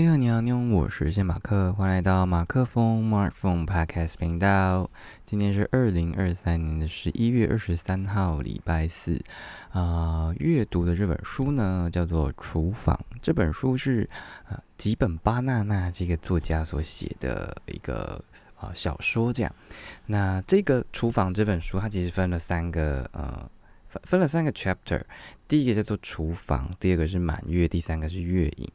你好，你好，你好，我是谢马克，欢迎来到马克风 Mark Phone Podcast 频道。今天是二零二三年的十一月二十三号，礼拜四。啊，阅读的这本书呢，叫做《厨房》。这本书是啊吉本巴纳纳这个作家所写的一个啊小说。这样，那这个《厨房》这本书，它其实分了三个呃分分了三个 chapter。第一个叫做厨房，第二个是满月，第三个是月影。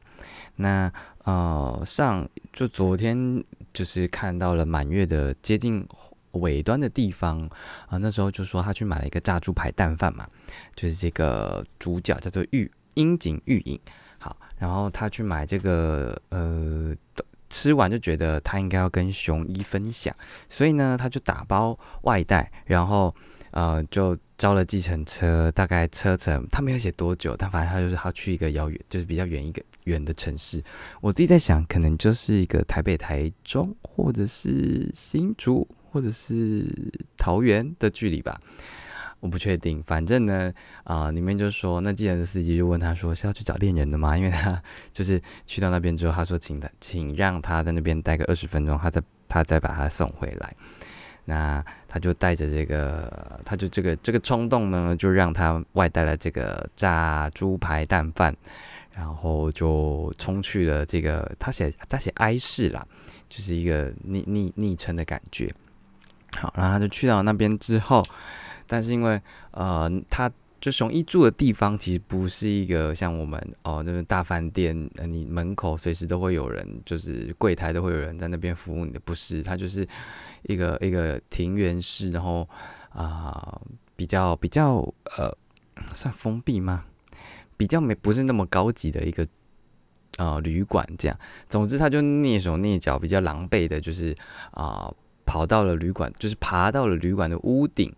那呃，上就昨天就是看到了满月的接近尾端的地方啊，那时候就说他去买了一个炸猪排蛋饭嘛，就是这个主角叫做玉樱井玉影，好，然后他去买这个呃，吃完就觉得他应该要跟熊一分享，所以呢，他就打包外带，然后。呃，就招了计程车，大概车程他没有写多久，但反正他就是他去一个遥远，就是比较远一个远的城市。我自己在想，可能就是一个台北、台中，或者是新竹，或者是桃园的距离吧，我不确定。反正呢，啊，里面就说那计程司机就问他说是要去找恋人的吗？因为他就是去到那边之后，他说请他请让他在那边待个二十分钟，他再他再把他送回来。那他就带着这个，他就这个这个冲动呢，就让他外带了这个炸猪排蛋饭，然后就冲去了这个，他写他写哀市啦，就是一个昵昵昵称的感觉。好，然后他就去到那边之后，但是因为呃他。就熊一住的地方，其实不是一个像我们哦，那个大饭店，呃，你门口随时都会有人，就是柜台都会有人在那边服务你的，不是，它就是一个一个庭园式，然后啊，比较比较呃，算封闭吗？比较没不是那么高级的一个呃旅馆这样。总之，他就蹑手蹑脚，比较狼狈的，就是啊，跑到了旅馆，就是爬到了旅馆的屋顶，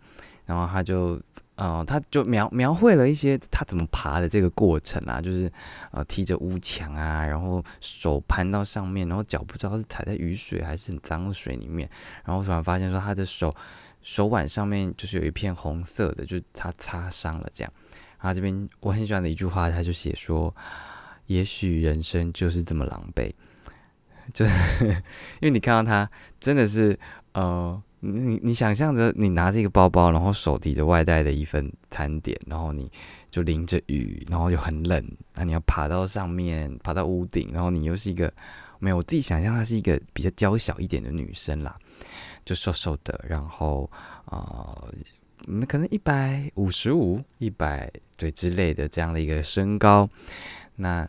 然后他就。呃，他就描描绘了一些他怎么爬的这个过程啊，就是呃踢着屋墙啊，然后手攀到上面，然后脚不知道是踩在雨水还是很脏的水里面，然后突然发现说他的手手腕上面就是有一片红色的，就是他擦伤了这样。然后这边我很喜欢的一句话，他就写说：“也许人生就是这么狼狈。”就是 因为你看到他真的是呃。你你想象着你拿着一个包包，然后手提着外带的一份餐点，然后你就淋着雨，然后又很冷，那你要爬到上面，爬到屋顶，然后你又是一个没有我自己想象她是一个比较娇小一点的女生啦，就瘦瘦的，然后啊，可能一百五十五、一百对之类的这样的一个身高，那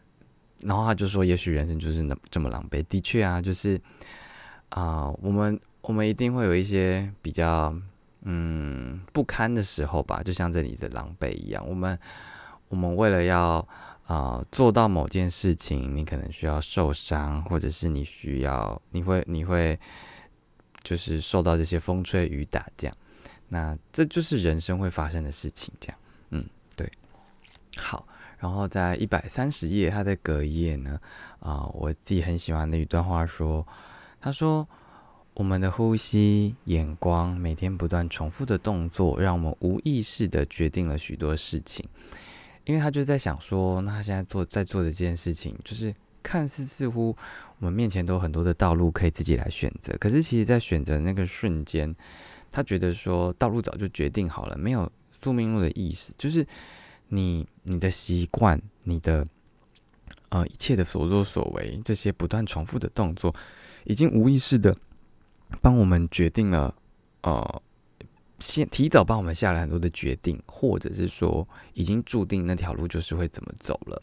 然后他就说，也许人生就是那这么狼狈，的确啊，就是啊，我们。我们一定会有一些比较嗯不堪的时候吧，就像这里的狼狈一样。我们我们为了要啊做到某件事情，你可能需要受伤，或者是你需要你会你会就是受到这些风吹雨打这样。那这就是人生会发生的事情，这样嗯对。好，然后在一百三十页，它的隔页呢啊，我自己很喜欢的一段话说，他说。我们的呼吸、眼光，每天不断重复的动作，让我们无意识的决定了许多事情。因为他就在想说，那他现在做在做的这件事情，就是看似似乎我们面前都有很多的道路可以自己来选择。可是其实，在选择那个瞬间，他觉得说道路早就决定好了，没有宿命论的意思。就是你你的习惯，你的呃一切的所作所为，这些不断重复的动作，已经无意识的。帮我们决定了，呃，先提早帮我们下了很多的决定，或者是说已经注定那条路就是会怎么走了。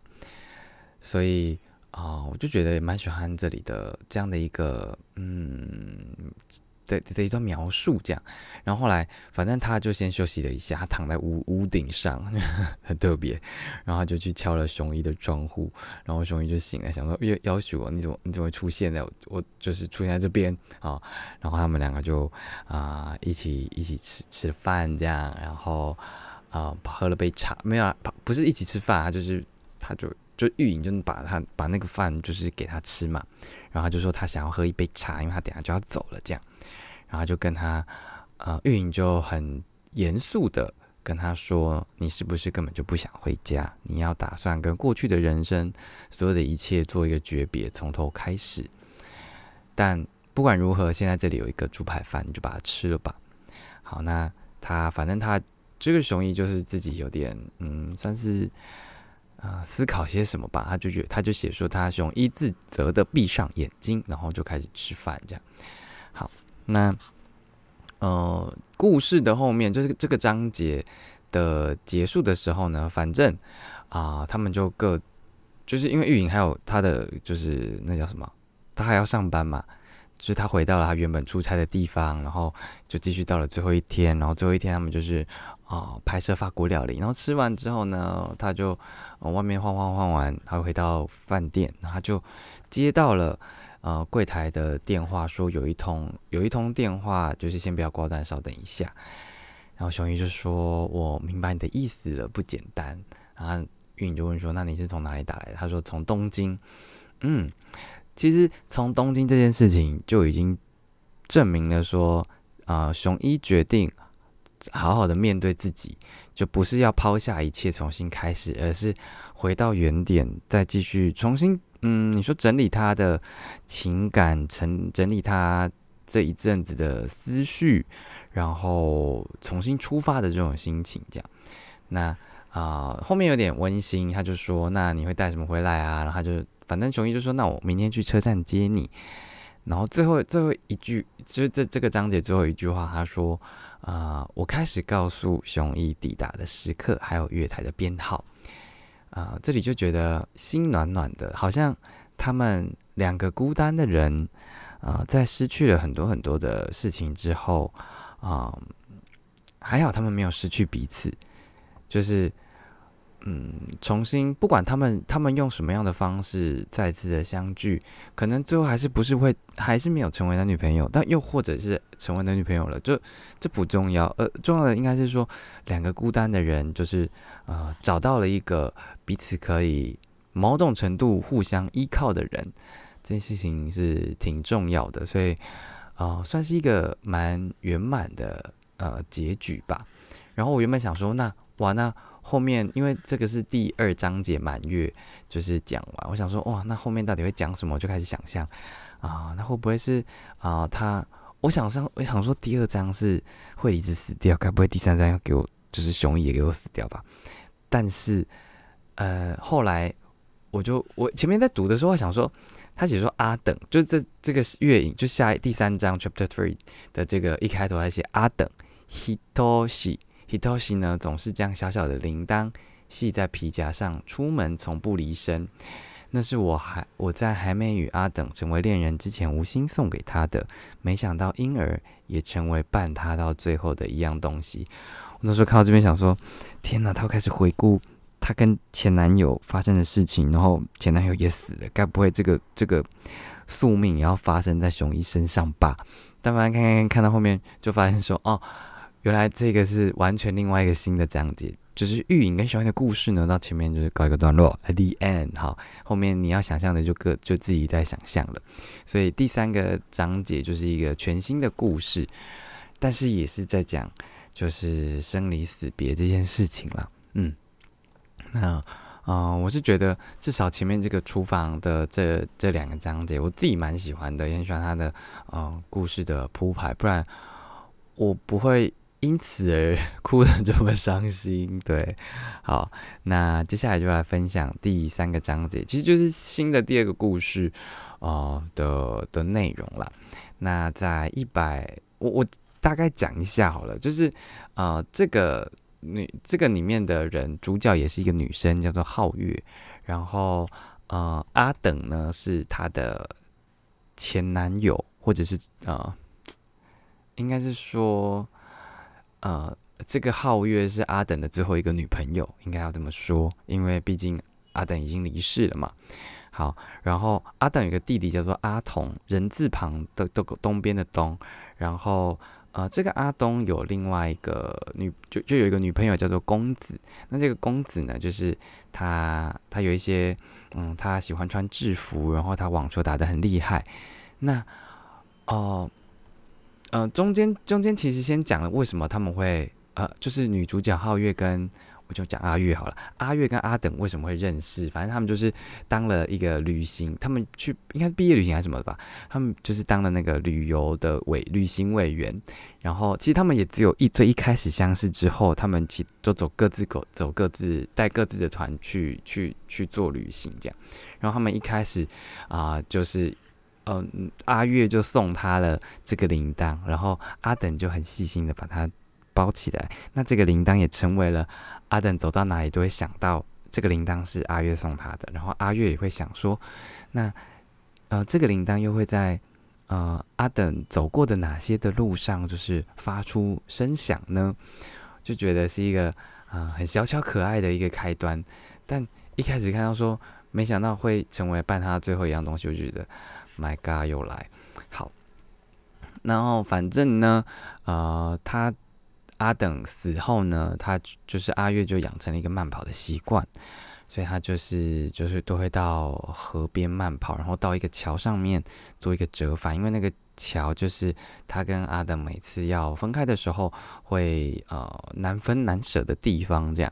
所以啊，我就觉得蛮喜欢这里的这样的一个，嗯。的的一段描述，这样，然后后来，反正他就先休息了一下，他躺在屋屋顶上，很特别，然后他就去敲了熊一的窗户，然后熊一就醒了，想说要要求我，你怎么你怎么出现在我就是出现在这边啊，然后他们两个就啊一起一起吃吃饭这样，然后啊喝了杯茶，没有啊，不是一起吃饭啊，就是他就就玉莹就把他把那个饭就是给他吃嘛，然后他就说他想要喝一杯茶，因为他等下就要走了这样。然后就跟他，呃，运营就很严肃的跟他说：“你是不是根本就不想回家？你要打算跟过去的人生所有的一切做一个诀别，从头开始。”但不管如何，现在这里有一个猪排饭，你就把它吃了吧。好，那他反正他这个熊一就是自己有点嗯，算是啊思考些什么吧。他就觉他就写说他熊一自责的闭上眼睛，然后就开始吃饭这样。好，那呃故事的后面就是这个章节的结束的时候呢，反正啊他们就各就是因为玉莹还有他的就是那叫什么，他还要上班嘛。就是他回到了他原本出差的地方，然后就继续到了最后一天，然后最后一天他们就是啊拍摄法国料理，然后吃完之后呢，他就外面晃晃晃完，他回到饭店，然后就接到了呃柜台的电话，说有一通有一通电话，就是先不要挂断，稍等一下。然后熊一就说：“我明白你的意思了，不简单。”然后玉颖就问说：“那你是从哪里打来的？”他说：“从东京。”嗯。其实从东京这件事情就已经证明了说，啊，熊一决定好好的面对自己，就不是要抛下一切重新开始，而是回到原点，再继续重新，嗯，你说整理他的情感，整整理他这一阵子的思绪，然后重新出发的这种心情，这样。那啊，后面有点温馨，他就说，那你会带什么回来啊？然后他就。反正熊一就说：“那我明天去车站接你。”然后最后最后一句，就是这这个章节最后一句话，他说：“啊，我开始告诉熊一抵达的时刻，还有月台的编号。”啊，这里就觉得心暖暖的，好像他们两个孤单的人，啊，在失去了很多很多的事情之后，啊，还好他们没有失去彼此，就是。嗯，重新不管他们他们用什么样的方式再次的相聚，可能最后还是不是会还是没有成为男女朋友，但又或者是成为男女朋友了，就这不重要，呃，重要的应该是说两个孤单的人就是呃找到了一个彼此可以某种程度互相依靠的人，这件事情是挺重要的，所以啊算是一个蛮圆满的呃结局吧。然后我原本想说，那哇那。后面，因为这个是第二章节满月，就是讲完。我想说，哇，那后面到底会讲什么？我就开始想象啊，那会不会是啊？他，我想上，我想说，第二章是惠梨子死掉，该不会第三章要给我，就是熊也给我死掉吧？但是，呃，后来我就我前面在读的时候，我想说，他写说阿等，就这这个月影，就下第三章 chapter three 的这个一开头，他写阿等 hitoshi。Hitoshi 呢，总是将小小的铃铛系在皮夹上，出门从不离身。那是我还我在还没与阿等成为恋人之前无心送给他的，没想到婴儿也成为伴他到最后的一样东西。我那时候看到这边，想说：天哪！他开始回顾他跟前男友发生的事情，然后前男友也死了，该不会这个这个宿命也要发生在熊一身上吧？但反正看看看到后面，就发现说：哦。原来这个是完全另外一个新的章节，就是玉影跟小燕的故事呢，到前面就是告一个段落，at the end，好，后面你要想象的就各就自己在想象了，所以第三个章节就是一个全新的故事，但是也是在讲就是生离死别这件事情了，嗯，那啊，我是觉得至少前面这个厨房的这这两个章节，我自己蛮喜欢的，也很喜欢他的呃故事的铺排，不然我不会。因此而哭的这么伤心，对，好，那接下来就来分享第三个章节，其实就是新的第二个故事，哦的的内容啦。那在一百，我我大概讲一下好了，就是呃，这个女这个里面的人主角也是一个女生，叫做皓月，然后呃阿等呢是她的前男友，或者是呃，应该是说。呃，这个皓月是阿等的最后一个女朋友，应该要这么说，因为毕竟阿等已经离世了嘛。好，然后阿等有个弟弟叫做阿童，人字旁的东东边的东。然后呃，这个阿东有另外一个女，就就有一个女朋友叫做公子。那这个公子呢，就是他他有一些嗯，他喜欢穿制服，然后他网球打得很厉害。那哦。中间中间其实先讲了为什么他们会呃，就是女主角皓月跟。我就讲阿月好了，阿月跟阿等为什么会认识？反正他们就是当了一个旅行，他们去应该是毕业旅行还是什么的吧？他们就是当了那个旅游的委旅行委员。然后其实他们也只有一最一开始相识之后，他们其就走各自走走各自带各自的团去去去做旅行这样。然后他们一开始啊，就是嗯阿月就送他了这个铃铛，然后阿等就很细心的把它。包起来，那这个铃铛也成为了阿等走到哪里都会想到这个铃铛是阿月送他的，然后阿月也会想说，那呃这个铃铛又会在呃阿等走过的哪些的路上就是发出声响呢？就觉得是一个啊很小巧可爱的一个开端，但一开始看到说没想到会成为伴他最后一样东西，我觉得 My God 又来好，然后反正呢呃他。阿等死后呢，他就是阿月就养成了一个慢跑的习惯，所以他就是就是都会到河边慢跑，然后到一个桥上面做一个折返，因为那个桥就是他跟阿等每次要分开的时候会呃难分难舍的地方，这样，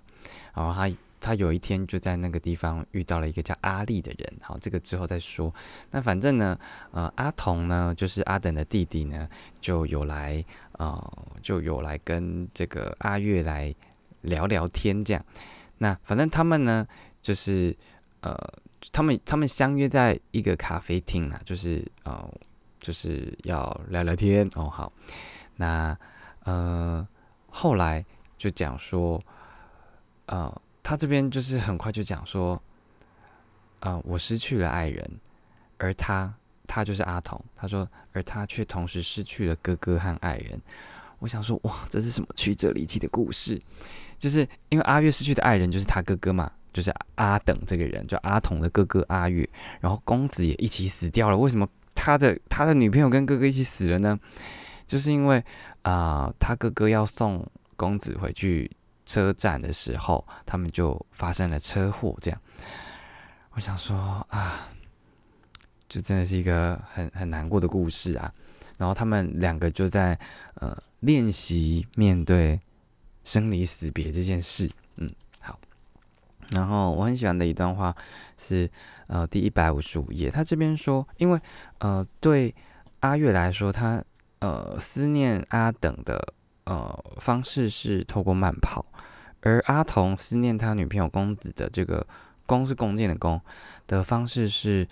然后他。他有一天就在那个地方遇到了一个叫阿丽的人，好，这个之后再说。那反正呢，呃，阿童呢，就是阿等的弟弟呢，就有来，呃，就有来跟这个阿月来聊聊天，这样。那反正他们呢，就是呃，他们他们相约在一个咖啡厅啊，就是呃，就是要聊聊天哦。好，那呃，后来就讲说，呃。他这边就是很快就讲说，呃，我失去了爱人，而他，他就是阿童。他说，而他却同时失去了哥哥和爱人。我想说，哇，这是什么曲折离奇的故事？就是因为阿月失去的爱人就是他哥哥嘛，就是阿等这个人，就阿童的哥哥阿月。然后公子也一起死掉了。为什么他的他的女朋友跟哥哥一起死了呢？就是因为啊，他哥哥要送公子回去。车站的时候，他们就发生了车祸。这样，我想说啊，就真的是一个很很难过的故事啊。然后他们两个就在呃练习面对生离死别这件事。嗯，好。然后我很喜欢的一段话是呃第一百五十五页，他这边说，因为呃对阿月来说，他呃思念阿等的。呃，方式是透过慢跑，而阿童思念他女朋友公子的这个“弓”是弓箭的“弓”的方式是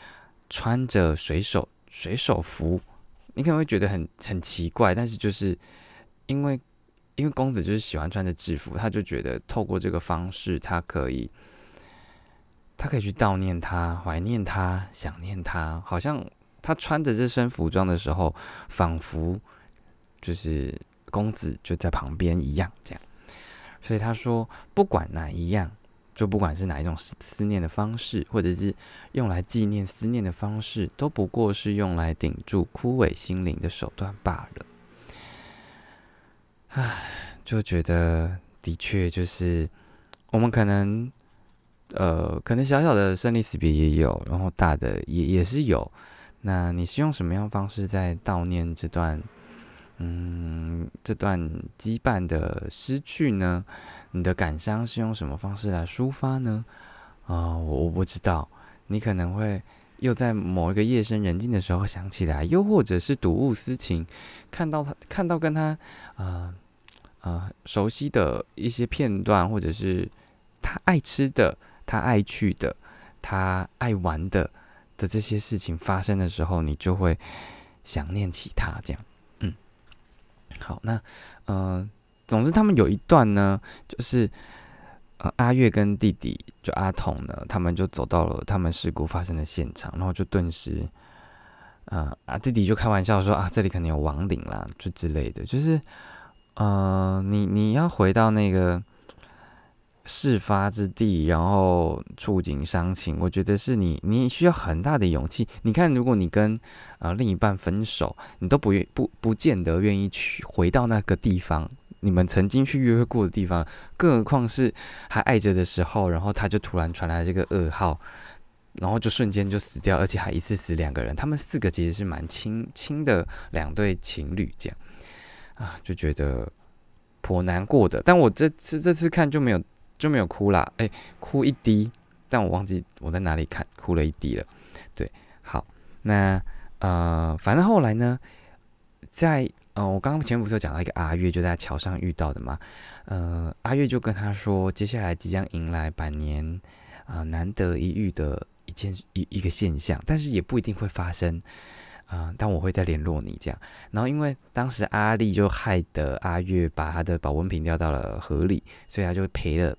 穿着水手水手服。你可能会觉得很很奇怪，但是就是因为因为公子就是喜欢穿着制服，他就觉得透过这个方式，他可以他可以去悼念他、怀念他、想念他，好像他穿着这身服装的时候，仿佛就是。公子就在旁边一样，这样，所以他说，不管哪一样，就不管是哪一种思思念的方式，或者是用来纪念思念的方式，都不过是用来顶住枯萎心灵的手段罢了。唉，就觉得的确就是我们可能，呃，可能小小的生离死别也有，然后大的也也是有。那你是用什么样方式在悼念这段？嗯，这段羁绊的失去呢，你的感伤是用什么方式来抒发呢？啊，我不知道。你可能会又在某一个夜深人静的时候想起来，又或者是睹物思情，看到他看到跟他啊啊熟悉的一些片段，或者是他爱吃的、他爱去的、他爱玩的的这些事情发生的时候，你就会想念起他这样。好，那呃，总之他们有一段呢，就是呃阿月跟弟弟就阿童呢，他们就走到了他们事故发生的现场，然后就顿时，呃啊弟弟就开玩笑说啊这里可能有亡灵啦，就之类的，就是呃你你要回到那个。事发之地，然后触景伤情，我觉得是你，你需要很大的勇气。你看，如果你跟呃另一半分手，你都不愿不不见得愿意去回到那个地方，你们曾经去约会过的地方，更何况是还爱着的时候，然后他就突然传来这个噩耗，然后就瞬间就死掉，而且还一次死两个人，他们四个其实是蛮亲亲的两对情侣，这样啊，就觉得颇难过的。但我这次这次看就没有就没有哭啦，哎，哭一滴，但我忘记我在哪里看哭了一滴了。对，好，那呃，反正后来呢，在呃，我刚刚前不是有讲到一个阿月就在桥上遇到的嘛，呃，阿月就跟他说，接下来即将迎来百年啊难得一遇的一件一一个现象，但是也不一定会发生。啊！但我会再联络你这样。然后因为当时阿丽就害得阿月把他的保温瓶掉到了河里，所以他就赔了，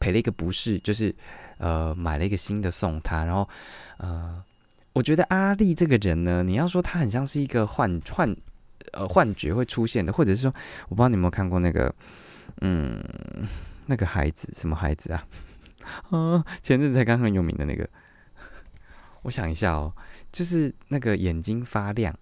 赔了一个不是，就是呃买了一个新的送他。然后呃，我觉得阿丽这个人呢，你要说他很像是一个幻幻呃幻觉会出现的，或者是说我不知道你有没有看过那个嗯那个孩子什么孩子啊？啊，前阵子才刚很有名的那个。我想一下哦，就是那个眼睛发亮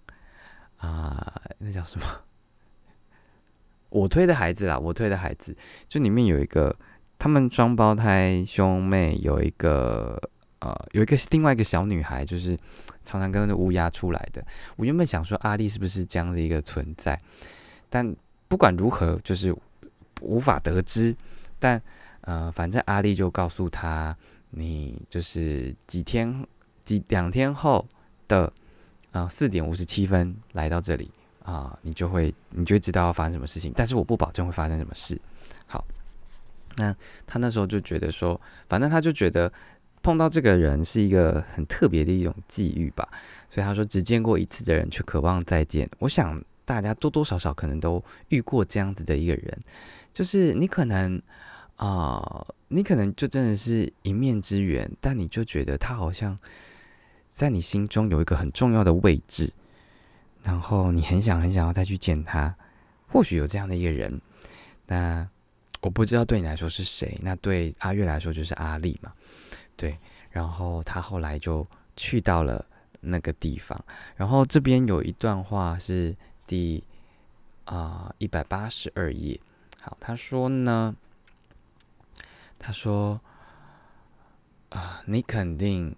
啊，那叫什么？我推的孩子啦，我推的孩子，就里面有一个他们双胞胎兄妹，有一个呃，有一个另外一个小女孩，就是常常跟着乌鸦出来的。我原本想说阿丽是不是这样的一个存在，但不管如何，就是无法得知。但呃，反正阿丽就告诉他，你就是几天。几两天后的啊四点五十七分来到这里啊，你就会你就会知道要发生什么事情，但是我不保证会发生什么事。好，那他那时候就觉得说，反正他就觉得碰到这个人是一个很特别的一种际遇吧，所以他说只见过一次的人却渴望再见。我想大家多多少少可能都遇过这样子的一个人，就是你可能啊，你可能就真的是一面之缘，但你就觉得他好像。在你心中有一个很重要的位置，然后你很想很想要再去见他，或许有这样的一个人，那我不知道对你来说是谁，那对阿月来说就是阿丽嘛，对，然后他后来就去到了那个地方，然后这边有一段话是第啊一百八十二页，好，他说呢，他说啊，你肯定。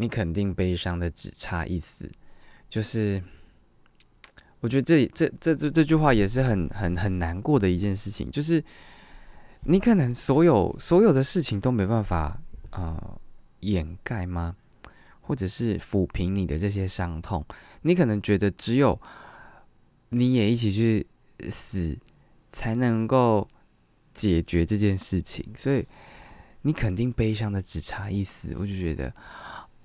你肯定悲伤的只差一丝，就是我觉得这这这这这句话也是很很很难过的一件事情，就是你可能所有所有的事情都没办法啊掩盖吗？或者是抚平你的这些伤痛？你可能觉得只有你也一起去死才能够解决这件事情，所以你肯定悲伤的只差一丝，我就觉得。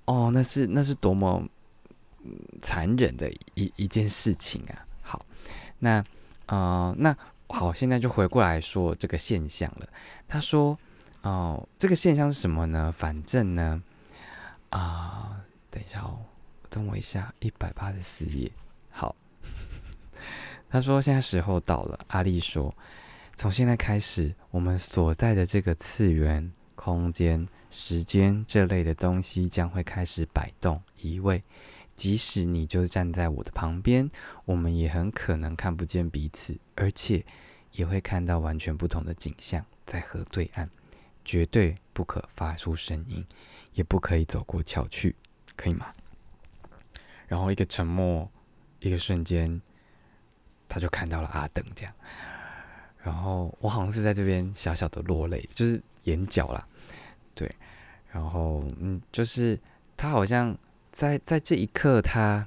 哦，那是那是多么残忍的一一件事情啊！好，那呃，那好，现在就回过来说这个现象了。他说：“哦，这个现象是什么呢？反正呢，啊，等一下哦，等我一下，一百八十四页。好，他说现在时候到了。阿丽说，从现在开始，我们所在的这个次元。”空间、时间这类的东西将会开始摆动、移位。即使你就站在我的旁边，我们也很可能看不见彼此，而且也会看到完全不同的景象。在河对岸，绝对不可发出声音，也不可以走过桥去，可以吗？然后一个沉默，一个瞬间，他就看到了阿登这样。然后我好像是在这边小小的落泪，就是眼角啦。对，然后嗯，就是他好像在在这一刻，他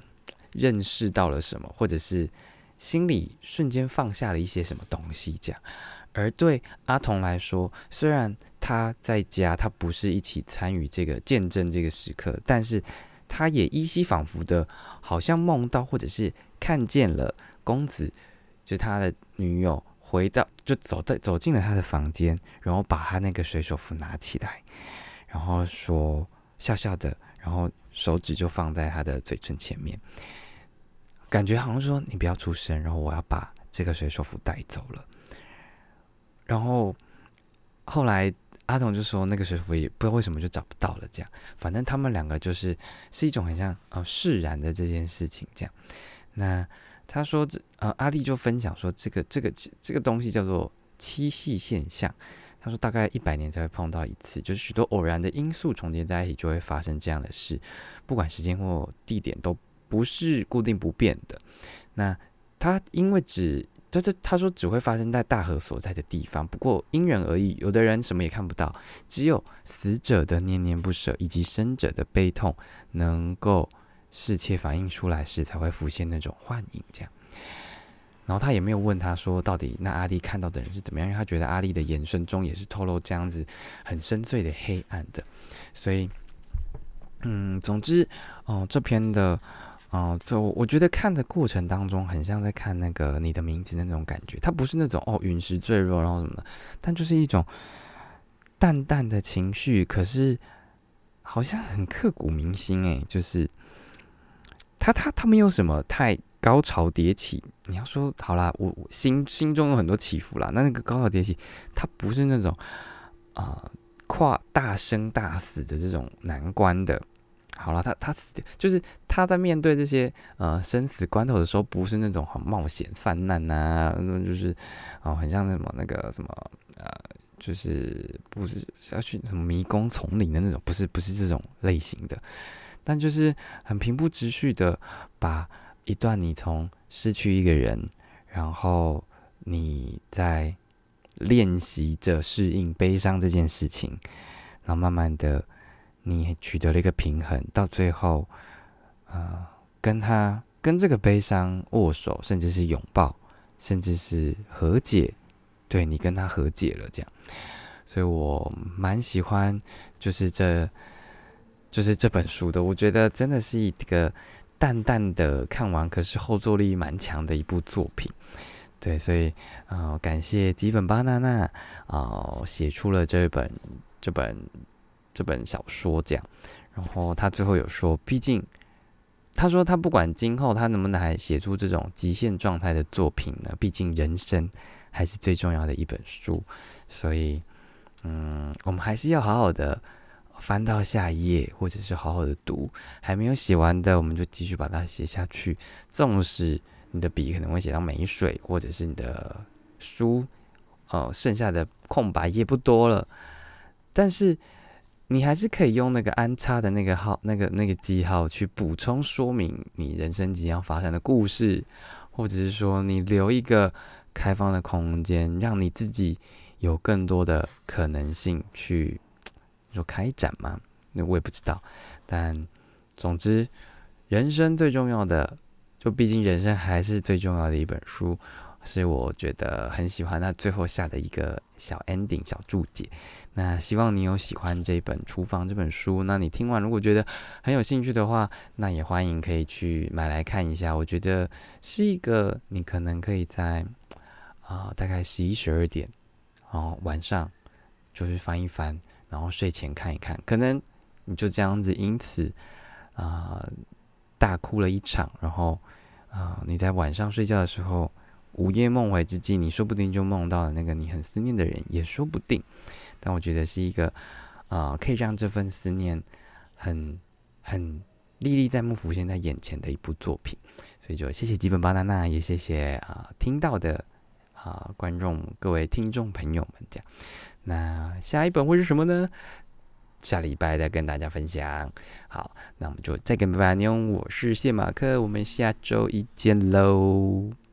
认识到了什么，或者是心里瞬间放下了一些什么东西，这样。而对阿童来说，虽然他在家，他不是一起参与这个见证这个时刻，但是他也依稀仿佛的，好像梦到，或者是看见了公子，就他的女友。回到就走到走进了他的房间，然后把他那个水手服拿起来，然后说笑笑的，然后手指就放在他的嘴唇前面，感觉好像说你不要出声，然后我要把这个水手服带走了。然后后来阿童就说那个水手服也不知道为什么就找不到了，这样反正他们两个就是是一种很像呃释然的这件事情这样，那。他说：“这呃，阿丽就分享说，这个这个这个东西叫做七系现象。他说，大概一百年才会碰到一次，就是许多偶然的因素重叠在一起，就会发生这样的事。不管时间或地点，都不是固定不变的。那他因为只这这他说只会发生在大河所在的地方，不过因人而异，有的人什么也看不到，只有死者的念念不舍以及生者的悲痛能够视切反映出来时，才会浮现那种幻影。这样，然后他也没有问他说到底那阿丽看到的人是怎么样，因为他觉得阿丽的眼神中也是透露这样子很深邃的黑暗的，所以，嗯，总之，哦，这篇的。哦，就我觉得看的过程当中，很像在看那个你的名字那种感觉。它不是那种哦陨石坠落然后什么的，但就是一种淡淡的情绪，可是好像很刻骨铭心诶，就是他他他没有什么太高潮迭起。你要说好啦，我心心中有很多起伏啦，那那个高潮迭起，它不是那种啊跨大生大死的这种难关的。好了，他他死，就是他在面对这些呃生死关头的时候，不是那种很冒险泛滥呐，那就是哦，很像什么那个什么呃，就是不是要去什么迷宫丛林的那种，不是不是这种类型的，但就是很平铺直叙的把一段你从失去一个人，然后你在练习着适应悲伤这件事情，然后慢慢的。你取得了一个平衡，到最后，呃，跟他跟这个悲伤握手，甚至是拥抱，甚至是和解，对你跟他和解了，这样，所以我蛮喜欢，就是这，就是这本书的，我觉得真的是一个淡淡的看完，可是后坐力蛮强的一部作品，对，所以啊，感谢吉本巴娜娜啊，写出了这本这本。这本小说这样，然后他最后有说，毕竟他说他不管今后他能不能还写出这种极限状态的作品呢，毕竟人生还是最重要的一本书，所以嗯，我们还是要好好的翻到下一页，或者是好好的读，还没有写完的，我们就继续把它写下去。纵使你的笔可能会写到没水，或者是你的书哦剩下的空白页不多了，但是。你还是可以用那个安插的那个号、那个那个记号去补充说明你人生即将发生的故事，或者是说你留一个开放的空间，让你自己有更多的可能性去就开展嘛？那我也不知道，但总之，人生最重要的，就毕竟人生还是最重要的一本书。是我觉得很喜欢那最后下的一个小 ending 小注解。那希望你有喜欢这本《厨房》这本书。那你听完如果觉得很有兴趣的话，那也欢迎可以去买来看一下。我觉得是一个你可能可以在啊大概十一十二点，然后晚上就是翻一翻，然后睡前看一看，可能你就这样子因此啊大哭了一场，然后啊你在晚上睡觉的时候。午夜梦回之际，你说不定就梦到了那个你很思念的人，也说不定。但我觉得是一个，啊，可以让这份思念很很历历在目、浮现在眼前的一部作品。所以就谢谢基本巴娜娜，也谢谢啊听到的啊观众各位听众朋友们。这样，那下一本会是什么呢？下礼拜再跟大家分享。好，那我们就再跟拜拜妞。我是谢马克，我们下周一见喽。